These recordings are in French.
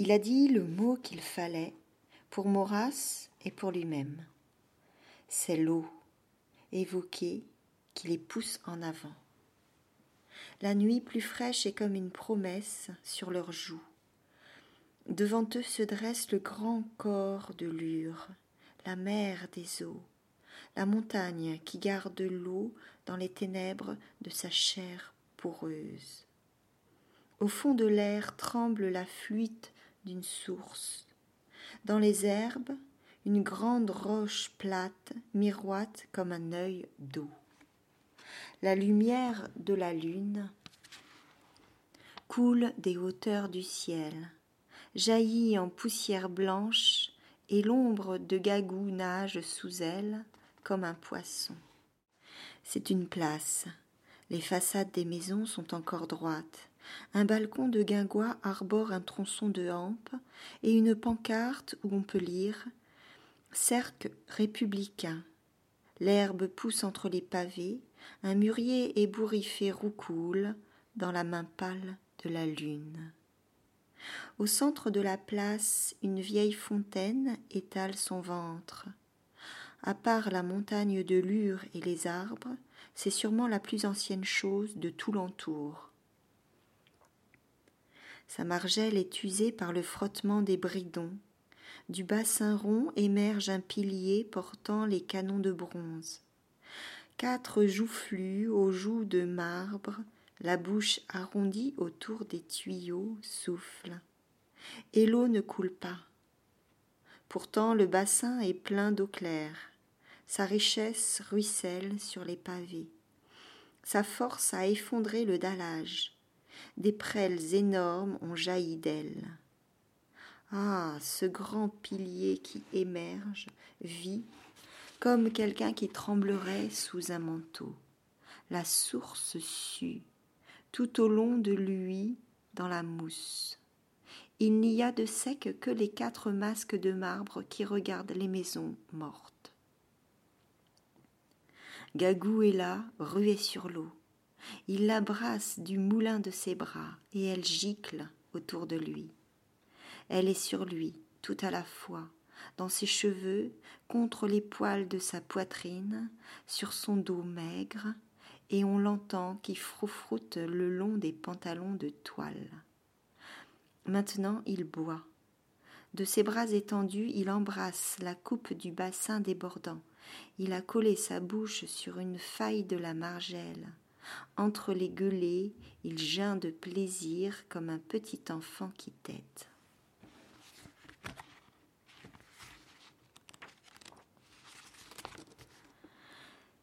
Il a dit le mot qu'il fallait pour Maurras et pour lui-même. C'est l'eau, évoquée, qui les pousse en avant. La nuit plus fraîche est comme une promesse sur leurs joues. Devant eux se dresse le grand corps de Lure, la mer des eaux, la montagne qui garde l'eau dans les ténèbres de sa chair poreuse. Au fond de l'air tremble la fuite d'une source. Dans les herbes, une grande roche plate miroite comme un œil d'eau. La lumière de la lune coule des hauteurs du ciel, jaillit en poussière blanche, et l'ombre de Gagou nage sous elle comme un poisson. C'est une place. Les façades des maisons sont encore droites. Un balcon de guingois arbore un tronçon de hampe et une pancarte où on peut lire Cercle républicain. L'herbe pousse entre les pavés, un mûrier ébouriffé roucoule dans la main pâle de la lune. Au centre de la place, une vieille fontaine étale son ventre. À part la montagne de Lure et les arbres, c'est sûrement la plus ancienne chose de tout l'entour. Sa margelle est usée par le frottement des bridons. Du bassin rond émerge un pilier portant les canons de bronze. Quatre joufflus aux joues de marbre, la bouche arrondie autour des tuyaux, soufflent. Et l'eau ne coule pas. Pourtant le bassin est plein d'eau claire. Sa richesse ruisselle sur les pavés. Sa force a effondré le dallage. Des prêles énormes ont jailli d'elle. Ah, ce grand pilier qui émerge, vit, comme quelqu'un qui tremblerait sous un manteau. La source sue, tout au long de lui, dans la mousse. Il n'y a de sec que les quatre masques de marbre qui regardent les maisons mortes. Gagou est là, rué sur l'eau. Il l'abrasse du moulin de ses bras et elle gicle autour de lui. Elle est sur lui, tout à la fois, dans ses cheveux, contre les poils de sa poitrine, sur son dos maigre, et on l'entend qui froufroute le long des pantalons de toile. Maintenant il boit. De ses bras étendus, il embrasse la coupe du bassin débordant. Il a collé sa bouche sur une faille de la margelle. Entre les gueulets, il geint de plaisir comme un petit enfant qui tète.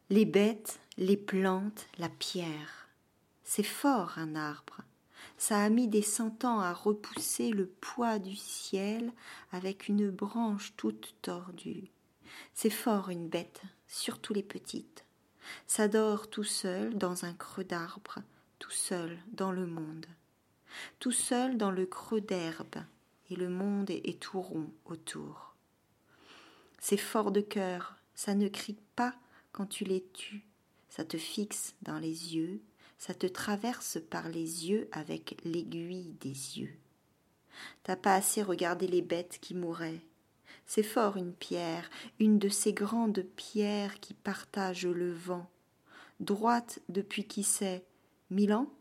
Les bêtes, les plantes, la pierre. C'est fort un arbre. Ça a mis des cent ans à repousser le poids du ciel avec une branche toute tordue. C'est fort une bête, surtout les petites. Ça dort tout seul dans un creux d'arbre, tout seul dans le monde. Tout seul dans le creux d'herbe, et le monde est tout rond autour. C'est fort de cœur, ça ne crie pas quand tu les tues, ça te fixe dans les yeux, ça te traverse par les yeux avec l'aiguille des yeux. T'as pas assez regardé les bêtes qui mouraient. C'est fort une pierre, une de ces grandes pierres qui partagent le vent, droite depuis qui sait mille ans?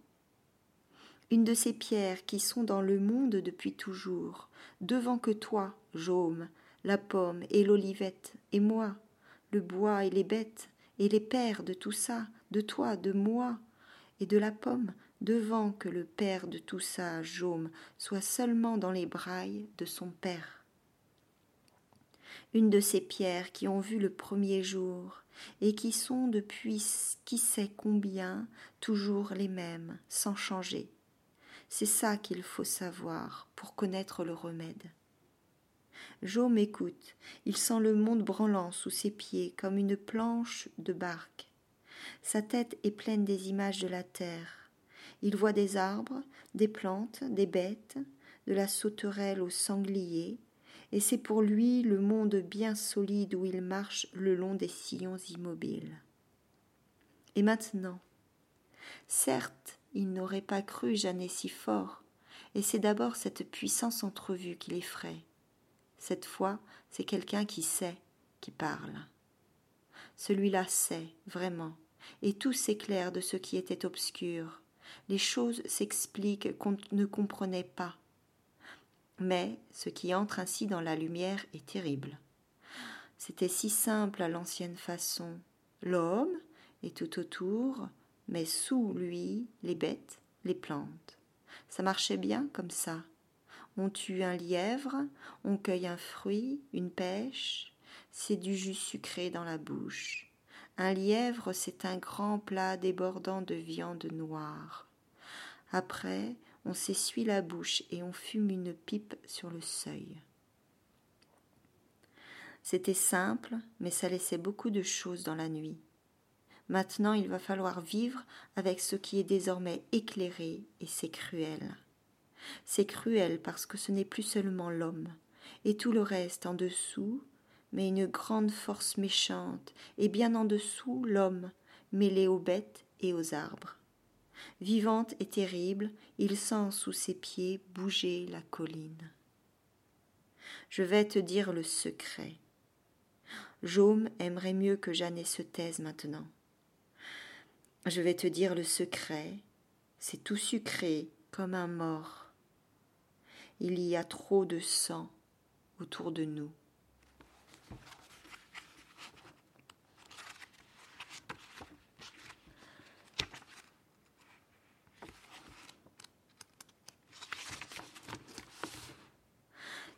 Une de ces pierres qui sont dans le monde depuis toujours, devant que toi, Jaume, la pomme et l'olivette, et moi, le bois et les bêtes, et les pères de tout ça, de toi, de moi, et de la pomme, devant que le père de tout ça, Jaume, soit seulement dans les brailles de son père. Une de ces pierres qui ont vu le premier jour, et qui sont depuis qui sait combien toujours les mêmes, sans changer. C'est ça qu'il faut savoir pour connaître le remède. Jo m'écoute, il sent le monde branlant sous ses pieds comme une planche de barque. Sa tête est pleine des images de la terre. Il voit des arbres, des plantes, des bêtes, de la sauterelle au sanglier, et c'est pour lui le monde bien solide où il marche le long des sillons immobiles. Et maintenant, certes, il n'aurait pas cru Jeannet si fort, et c'est d'abord cette puissance entrevue qui l'effraie. Cette fois, c'est quelqu'un qui sait, qui parle. Celui-là sait, vraiment, et tout s'éclaire de ce qui était obscur. Les choses s'expliquent qu'on ne comprenait pas. Mais ce qui entre ainsi dans la lumière est terrible. C'était si simple à l'ancienne façon. L'homme est tout autour, mais sous lui les bêtes, les plantes. Ça marchait bien comme ça. On tue un lièvre, on cueille un fruit, une pêche, c'est du jus sucré dans la bouche. Un lièvre, c'est un grand plat débordant de viande noire. Après, on s'essuie la bouche et on fume une pipe sur le seuil. C'était simple, mais ça laissait beaucoup de choses dans la nuit. Maintenant, il va falloir vivre avec ce qui est désormais éclairé, et c'est cruel. C'est cruel parce que ce n'est plus seulement l'homme, et tout le reste en dessous, mais une grande force méchante, et bien en dessous l'homme, mêlé aux bêtes et aux arbres. Vivante et terrible, il sent sous ses pieds bouger la colline. Je vais te dire le secret. Jaume aimerait mieux que Jeannet se taise maintenant. Je vais te dire le secret, c'est tout sucré comme un mort. Il y a trop de sang autour de nous.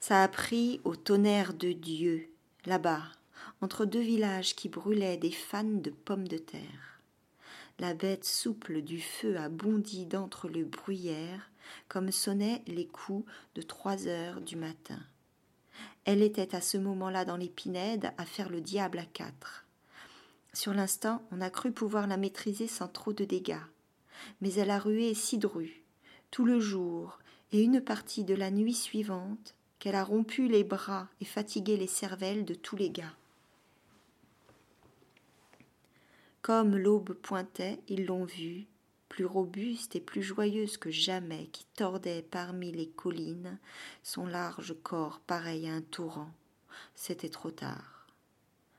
Ça a pris au tonnerre de Dieu, là-bas, entre deux villages qui brûlaient des fans de pommes de terre. La bête souple du feu a bondi d'entre le bruyère, comme sonnaient les coups de trois heures du matin. Elle était à ce moment-là dans les pinèdes à faire le diable à quatre. Sur l'instant, on a cru pouvoir la maîtriser sans trop de dégâts. Mais elle a rué Cidru, tout le jour et une partie de la nuit suivante, qu'elle a rompu les bras et fatigué les cervelles de tous les gars. Comme l'aube pointait, ils l'ont vue, plus robuste et plus joyeuse que jamais, qui tordait parmi les collines son large corps pareil à un torrent. C'était trop tard.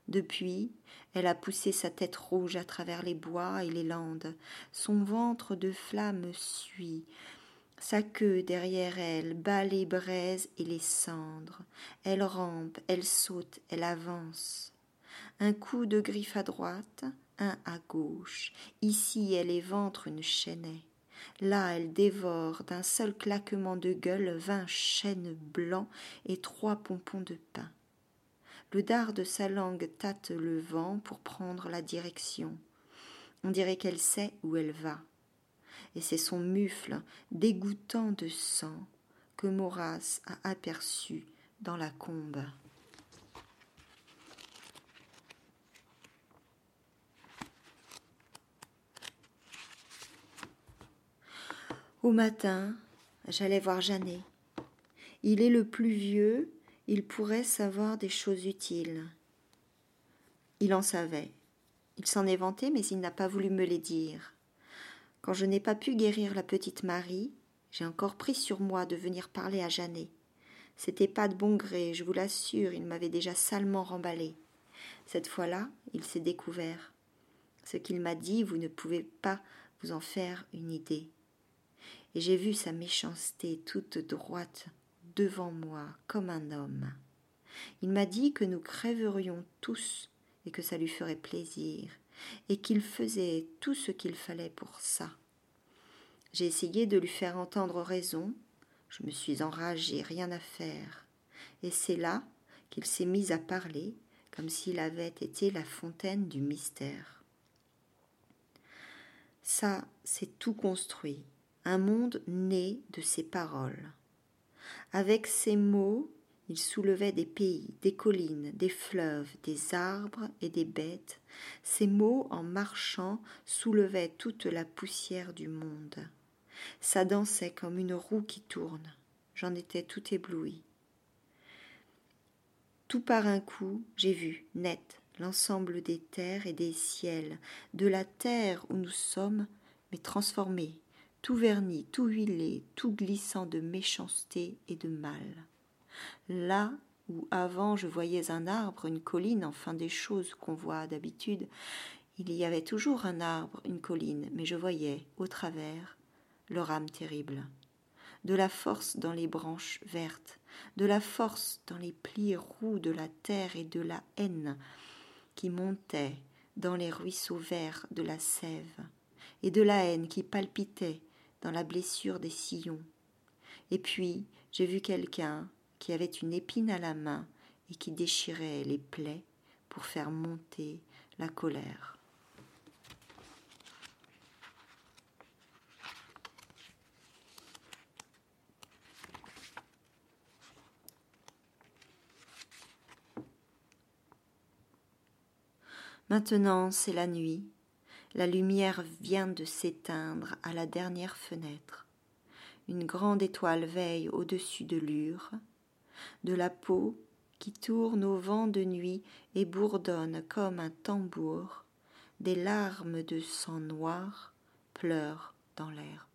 Depuis, elle a poussé sa tête rouge à travers les bois et les landes. Son ventre de flamme suit, sa queue derrière elle bat les braises et les cendres. Elle rampe, elle saute, elle avance. Un coup de griffe à droite, un à gauche. Ici elle éventre une chaînée. Là elle dévore d'un seul claquement de gueule vingt chênes blancs et trois pompons de pain. Le dard de sa langue tâte le vent pour prendre la direction. On dirait qu'elle sait où elle va et c'est son mufle dégoûtant de sang que Maurras a aperçu dans la combe. Au matin, j'allais voir Jeannet. Il est le plus vieux, il pourrait savoir des choses utiles. Il en savait. Il s'en est vanté, mais il n'a pas voulu me les dire. Quand je n'ai pas pu guérir la petite Marie, j'ai encore pris sur moi de venir parler à Jeannet. C'était pas de bon gré, je vous l'assure, il m'avait déjà salement remballé. Cette fois-là, il s'est découvert. Ce qu'il m'a dit, vous ne pouvez pas vous en faire une idée. Et j'ai vu sa méchanceté toute droite devant moi, comme un homme. Il m'a dit que nous crèverions tous et que ça lui ferait plaisir, et qu'il faisait tout ce qu'il fallait pour ça. J'ai essayé de lui faire entendre raison, je me suis enragée, rien à faire, et c'est là qu'il s'est mis à parler, comme s'il avait été la fontaine du mystère. Ça, c'est tout construit, un monde né de ses paroles. Avec ces mots, il soulevait des pays, des collines, des fleuves, des arbres et des bêtes. Ces mots, en marchant, soulevaient toute la poussière du monde. Ça dansait comme une roue qui tourne. J'en étais tout ébloui. Tout par un coup, j'ai vu, net, l'ensemble des terres et des ciels, de la terre où nous sommes, mais transformés, tout verni, tout huilé, tout glissant de méchanceté et de mal. Là où avant je voyais un arbre, une colline, enfin des choses qu'on voit d'habitude, il y avait toujours un arbre, une colline, mais je voyais, au travers, leur âme terrible. De la force dans les branches vertes, de la force dans les plis roux de la terre et de la haine qui montait dans les ruisseaux verts de la sève, et de la haine qui palpitait dans la blessure des sillons. Et puis j'ai vu quelqu'un qui avait une épine à la main et qui déchirait les plaies pour faire monter la colère. Maintenant c'est la nuit, la lumière vient de s'éteindre à la dernière fenêtre. Une grande étoile veille au-dessus de l'ure, de la peau qui tourne au vent de nuit et bourdonne comme un tambour, des larmes de sang noir pleurent dans l'herbe.